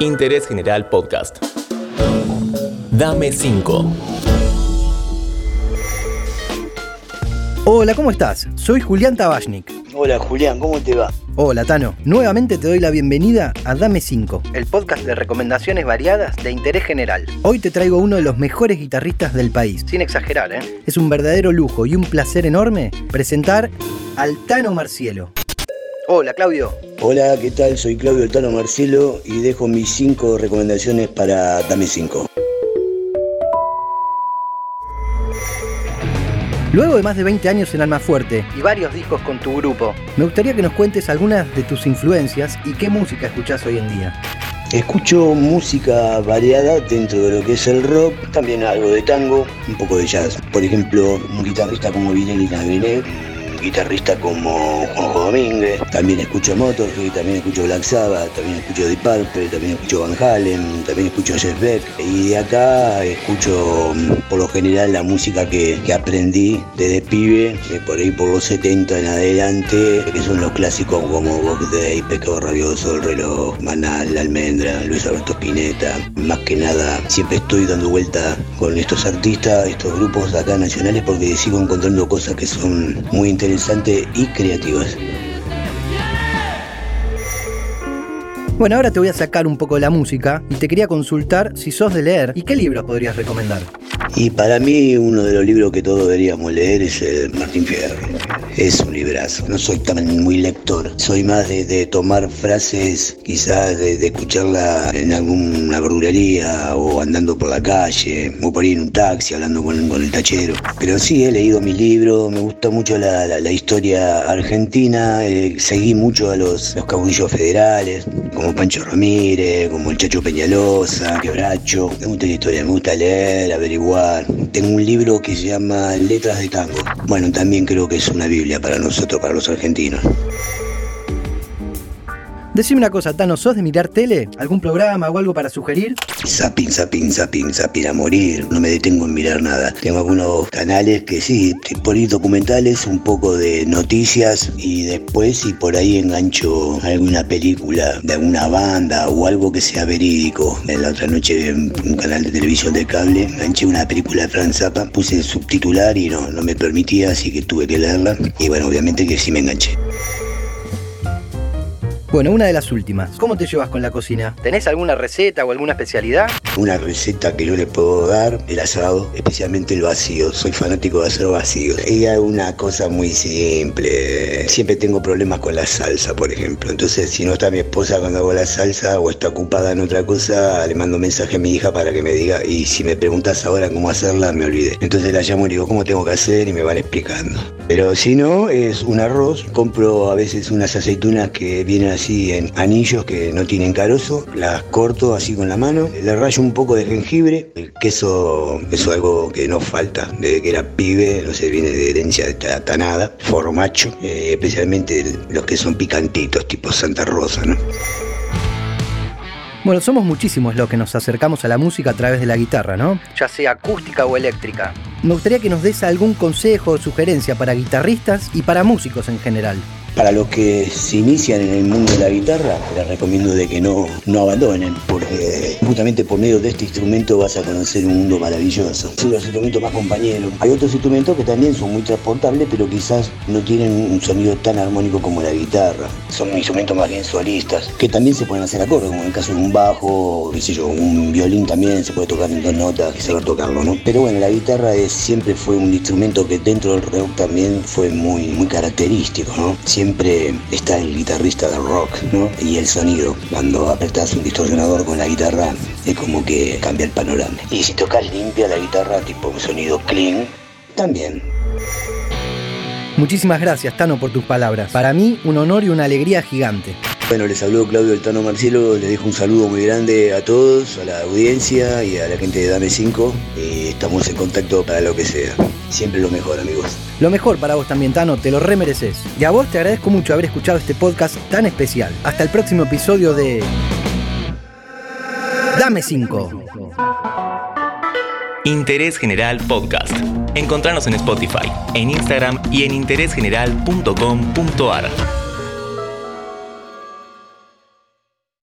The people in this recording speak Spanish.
Interés General Podcast. Dame 5. Hola, ¿cómo estás? Soy Julián Tabachnik. Hola Julián, ¿cómo te va? Hola Tano, nuevamente te doy la bienvenida a Dame 5, el podcast de recomendaciones variadas de interés general. Hoy te traigo uno de los mejores guitarristas del país, sin exagerar, ¿eh? Es un verdadero lujo y un placer enorme presentar al Tano Marcielo. Hola Claudio. Hola, ¿qué tal? Soy Claudio Tano Marcielo y dejo mis 5 recomendaciones para Dame 5. Luego de más de 20 años en Alma Fuerte y varios discos con tu grupo, me gustaría que nos cuentes algunas de tus influencias y qué música escuchás hoy en día. Escucho música variada dentro de lo que es el rock, también algo de tango, un poco de jazz. Por ejemplo, un guitarrista como Vinelli Navenet, guitarrista como Juanjo Domínguez, también escucho Motorhead, también escucho Black Sabbath, también escucho Deep Purple, también escucho Van Halen, también escucho Jeff Beck. Y de acá escucho mm, por lo general la música que, aprendí desde pibe, por ahí por los 70 en adelante, que son los clásicos como Box Day, Pecado Rabioso, El Reloj, Manal, La Almendra, Luis Alberto Spinetta, más que nada siempre estoy dando vuelta con estos artistas, estos grupos acá nacionales porque sigo encontrando cosas que son muy interesantes interesantes y creativas. Bueno, ahora te voy a sacar un poco de la música y te quería consultar si sos de leer y qué libros podrías recomendar. Y para mí uno de los libros que todos deberíamos leer es el Martín Fierro. Es un librazo. No soy tan muy lector. Soy más de, tomar frases, quizás de, escucharla en alguna verdulería o andando por la calle, o por ahí en un taxi hablando con, el tachero. Pero sí, he leído mi libro, me gusta mucho la, historia argentina, eh, seguí mucho a los, los caudillos federales, como Pancho Ramírez, como el Chacho Peñalosa, Quebracho. Me gusta la historia, me gusta leer, averiguar. Tengo un libro que se llama Letras de Tango. Bueno, también creo que es una Biblia para nosotros, para los argentinos. Decime una cosa, Tano, ¿sos de mirar tele? ¿Algún programa o algo para sugerir? Zapin, zapin, zapin, zapin a morir. No me detengo en mirar nada. Tengo algunos canales que sí, por ahí documentales, un poco de noticias y después si por ahí engancho alguna película de alguna banda o algo que sea verídico. La otra noche en un canal de televisión de cable enganché una película de Franz Zappa, puse subtitular y no, no me permitía, así que tuve que leerla. Y bueno, obviamente que sí me enganché. Bueno, una de las últimas. ¿Cómo te llevas con la cocina? ¿Tenés alguna receta o alguna especialidad? Una receta que yo le puedo dar, el asado, especialmente el vacío. Soy fanático de hacer vacío. Y hay una cosa muy simple. Siempre tengo problemas con la salsa, por ejemplo. Entonces, si no está mi esposa cuando hago la salsa o está ocupada en otra cosa, le mando mensaje a mi hija para que me diga. Y si me preguntas ahora cómo hacerla, me olvidé. Entonces la llamo y digo, ¿cómo tengo que hacer? Y me van explicando. Pero si no, es un arroz. Compro a veces unas aceitunas que vienen así en anillos que no tienen carozo, las corto así con la mano, le rayo un poco de jengibre, el queso, eso es algo que no falta, desde que era pibe, no sé, viene de herencia de tanada, formacho, eh, especialmente los que son picantitos, tipo Santa Rosa, ¿no? Bueno, somos muchísimos los que nos acercamos a la música a través de la guitarra, ¿no? Ya sea acústica o eléctrica. Me gustaría que nos des algún consejo o sugerencia para guitarristas y para músicos en general. Para los que se inician en el mundo de la guitarra, les recomiendo de que no, no abandonen, porque justamente por medio de este instrumento vas a conocer un mundo maravilloso. Son los instrumentos más compañeros. Hay otros instrumentos que también son muy transportables, pero quizás no tienen un sonido tan armónico como la guitarra. Son instrumentos más bien solistas, que también se pueden hacer acordes, como en el caso de un bajo, qué sé yo, un violín también se puede tocar en dos notas y saber tocarlo, ¿no? Pero bueno, la guitarra siempre fue un instrumento que dentro del rock también fue muy, muy característico, ¿no? siempre está el guitarrista del rock, ¿no? Y el sonido. Cuando apretas un distorsionador con la guitarra, es como que cambia el panorama. Y si tocas limpia la guitarra, tipo un sonido clean, también. Muchísimas gracias, Tano, por tus palabras. Para mí, un honor y una alegría gigante. Bueno, les saludo Claudio del Tano Marcelo, les dejo un saludo muy grande a todos, a la audiencia y a la gente de Dame 5. Y estamos en contacto para lo que sea. Siempre lo mejor, amigos. Lo mejor para vos también, Tano, te lo remereces. Y a vos te agradezco mucho haber escuchado este podcast tan especial. Hasta el próximo episodio de Dame 5. Interés General Podcast. Encontrarnos en Spotify, en Instagram y en interésgeneral.com.ar.